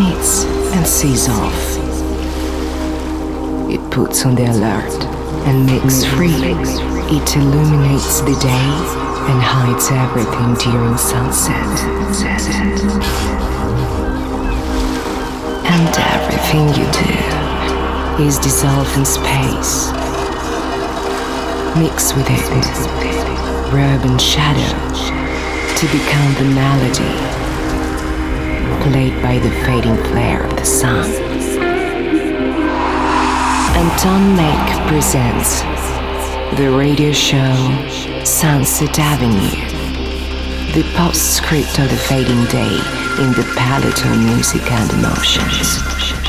Meets and sees off. It puts on the alert and makes free. It illuminates the day and hides everything during sunset. And everything you do is dissolved in space. Mix with it, rub and shadow to become the melody played by the fading flare of the sun. Anton Make presents the radio show Sunset Avenue, the postscript of the fading day in the palette of music and emotions.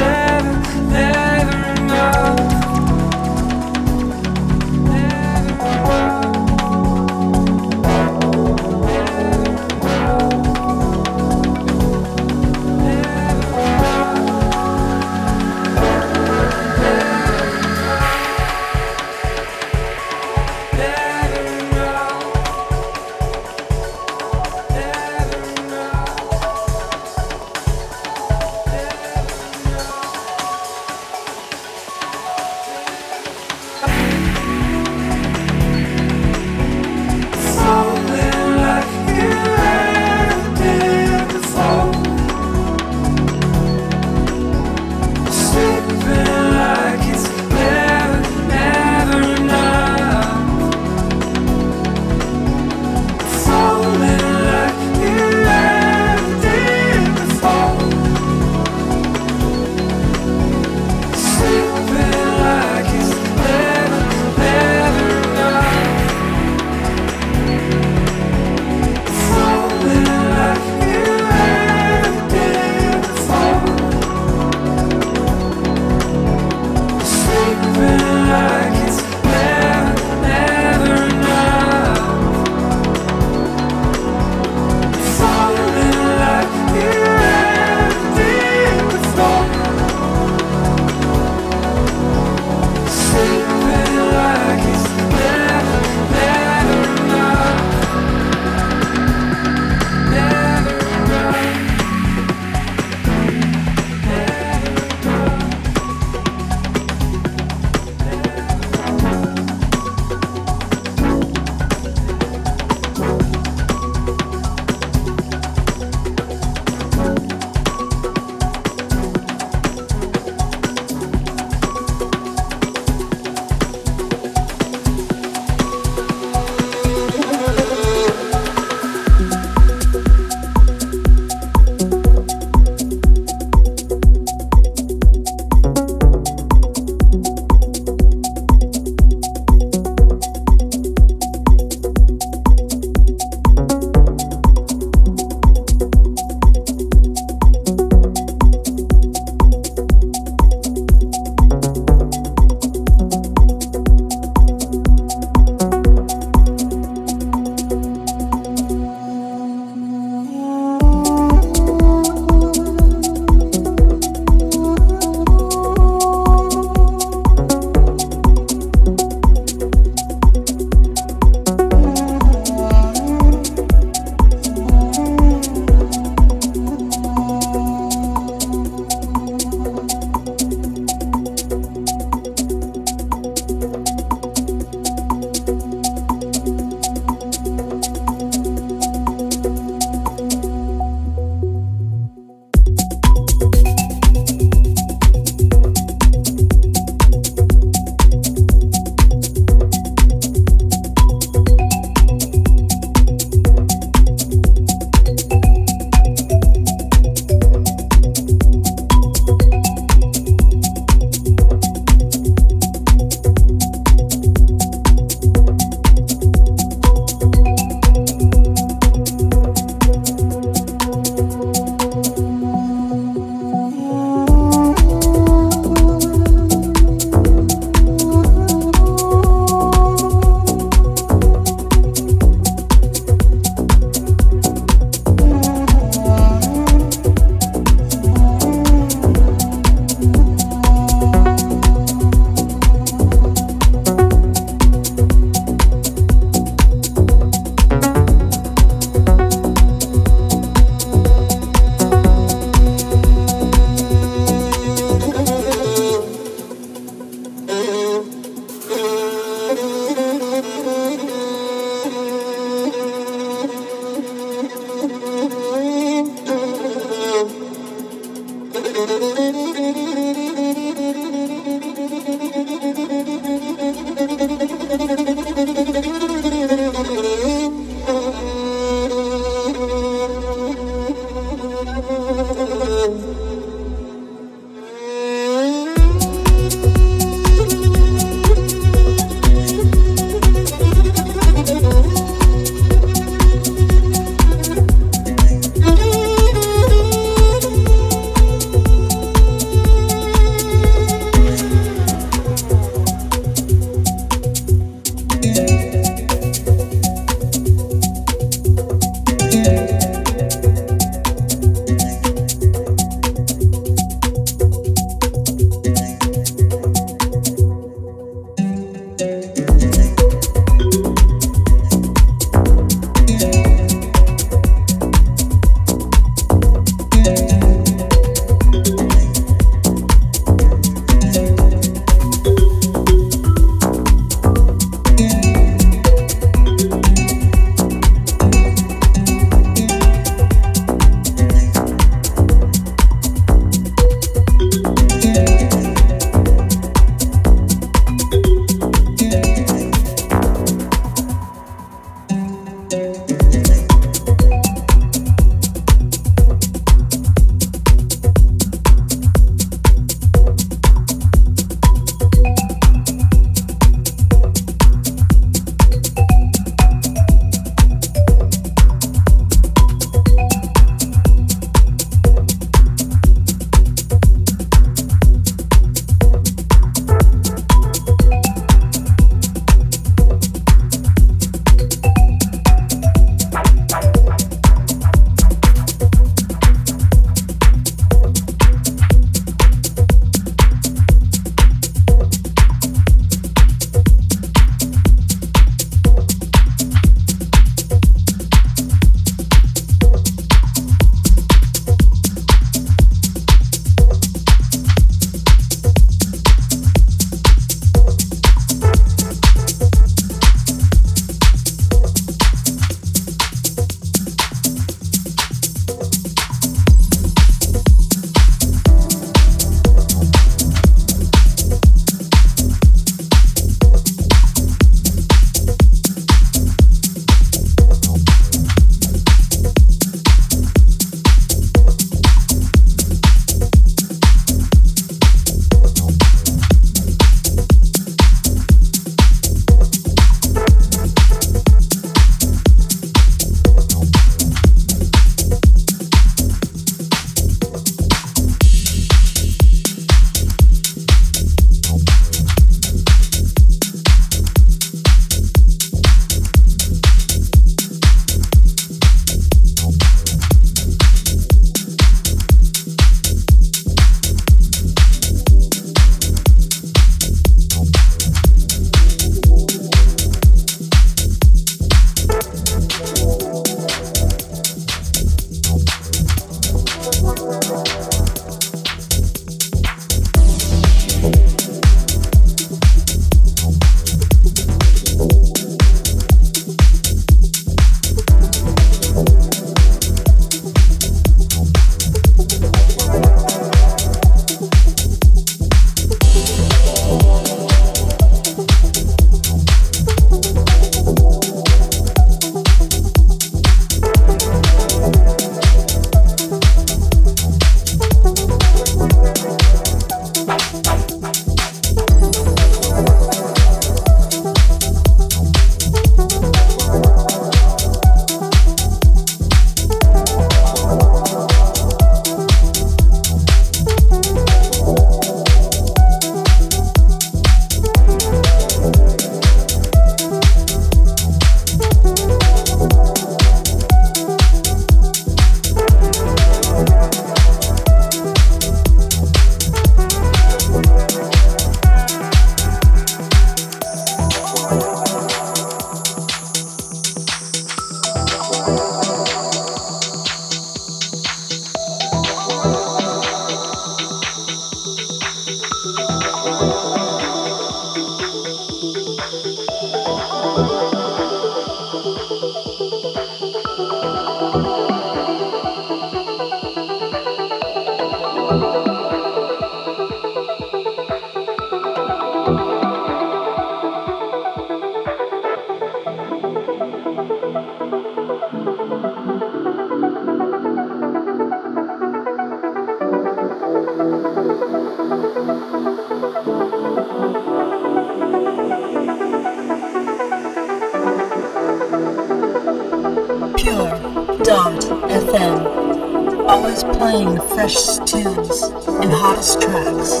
tunes and hottest tracks.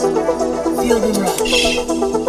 Feel the rush.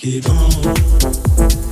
Keep on.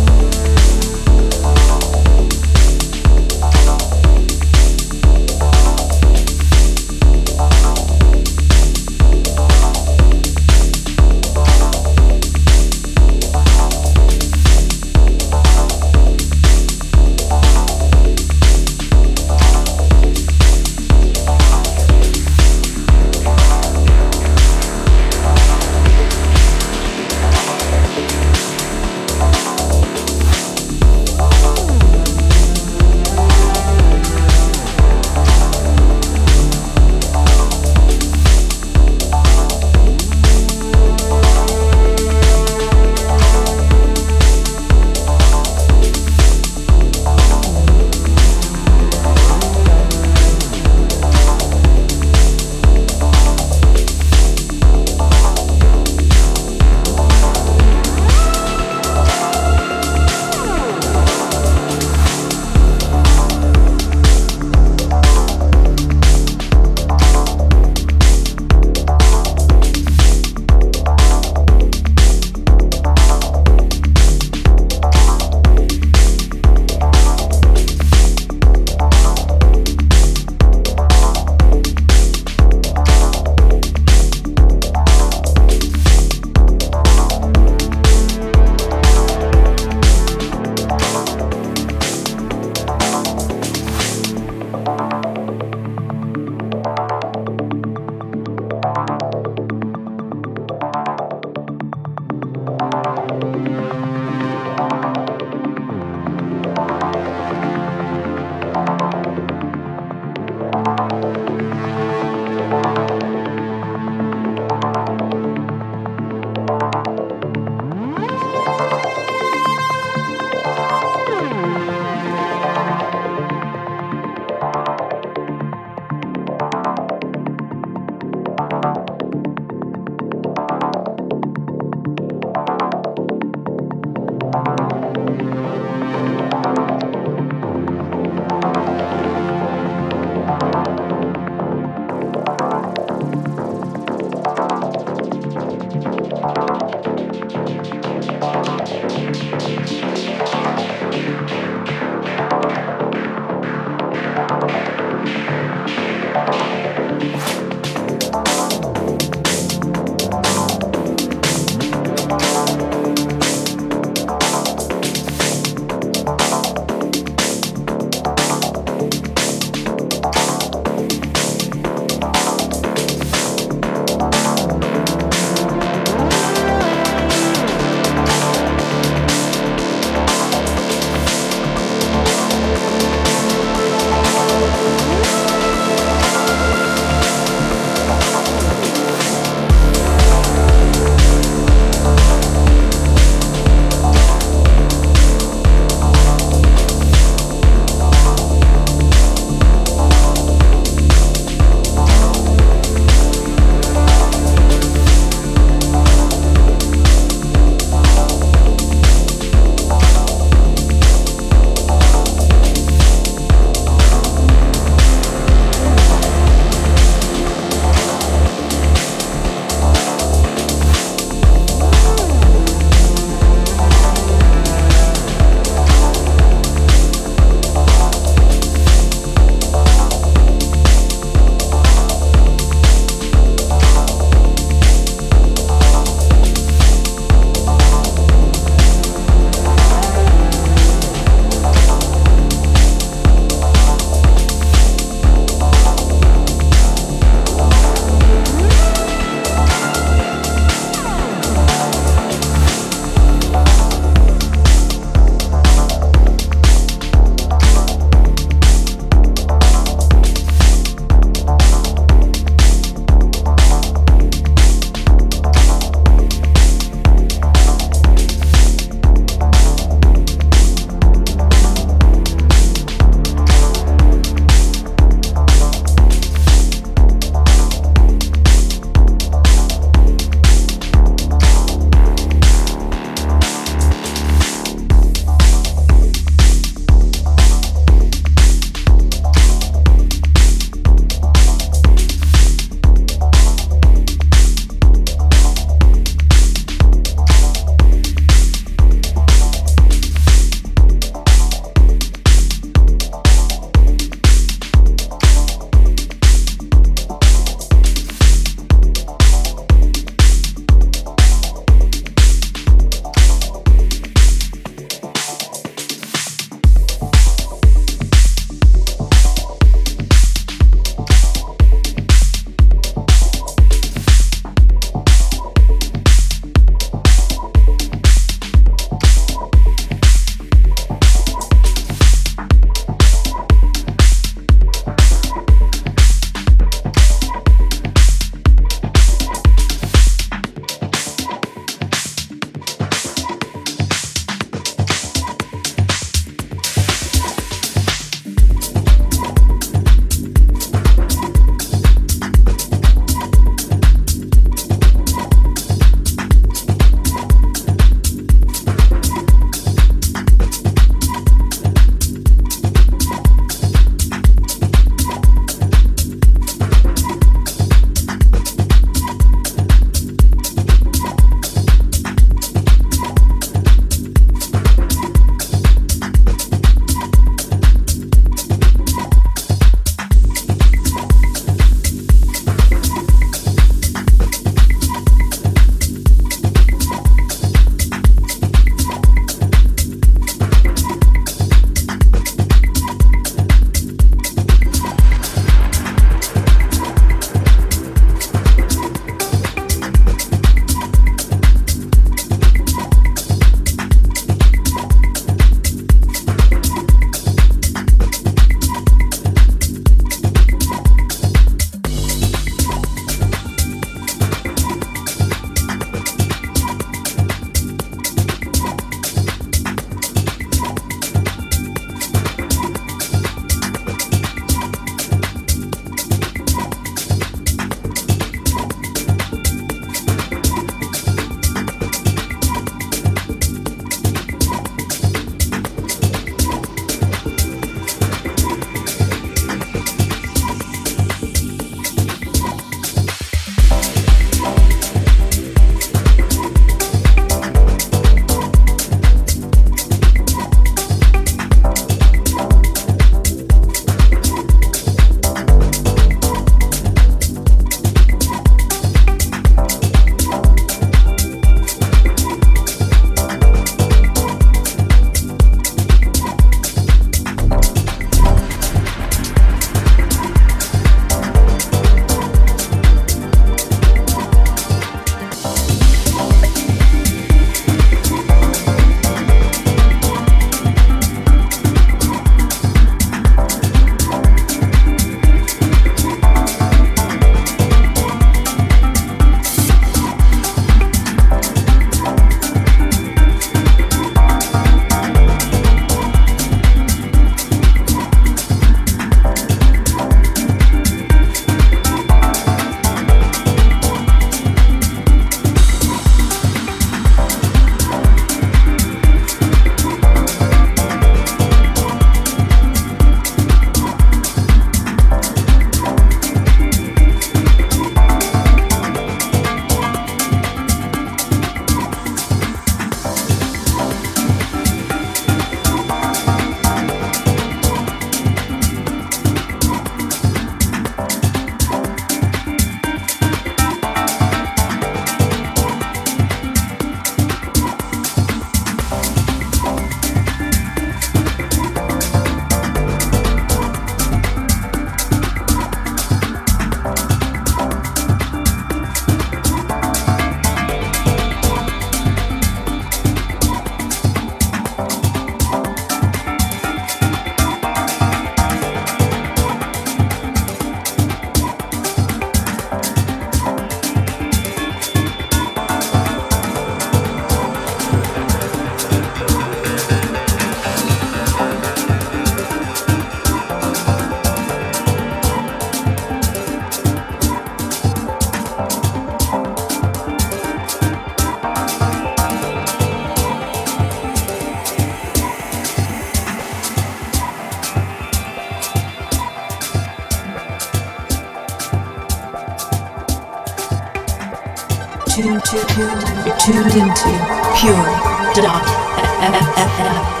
Tuned you're tuned into pure dot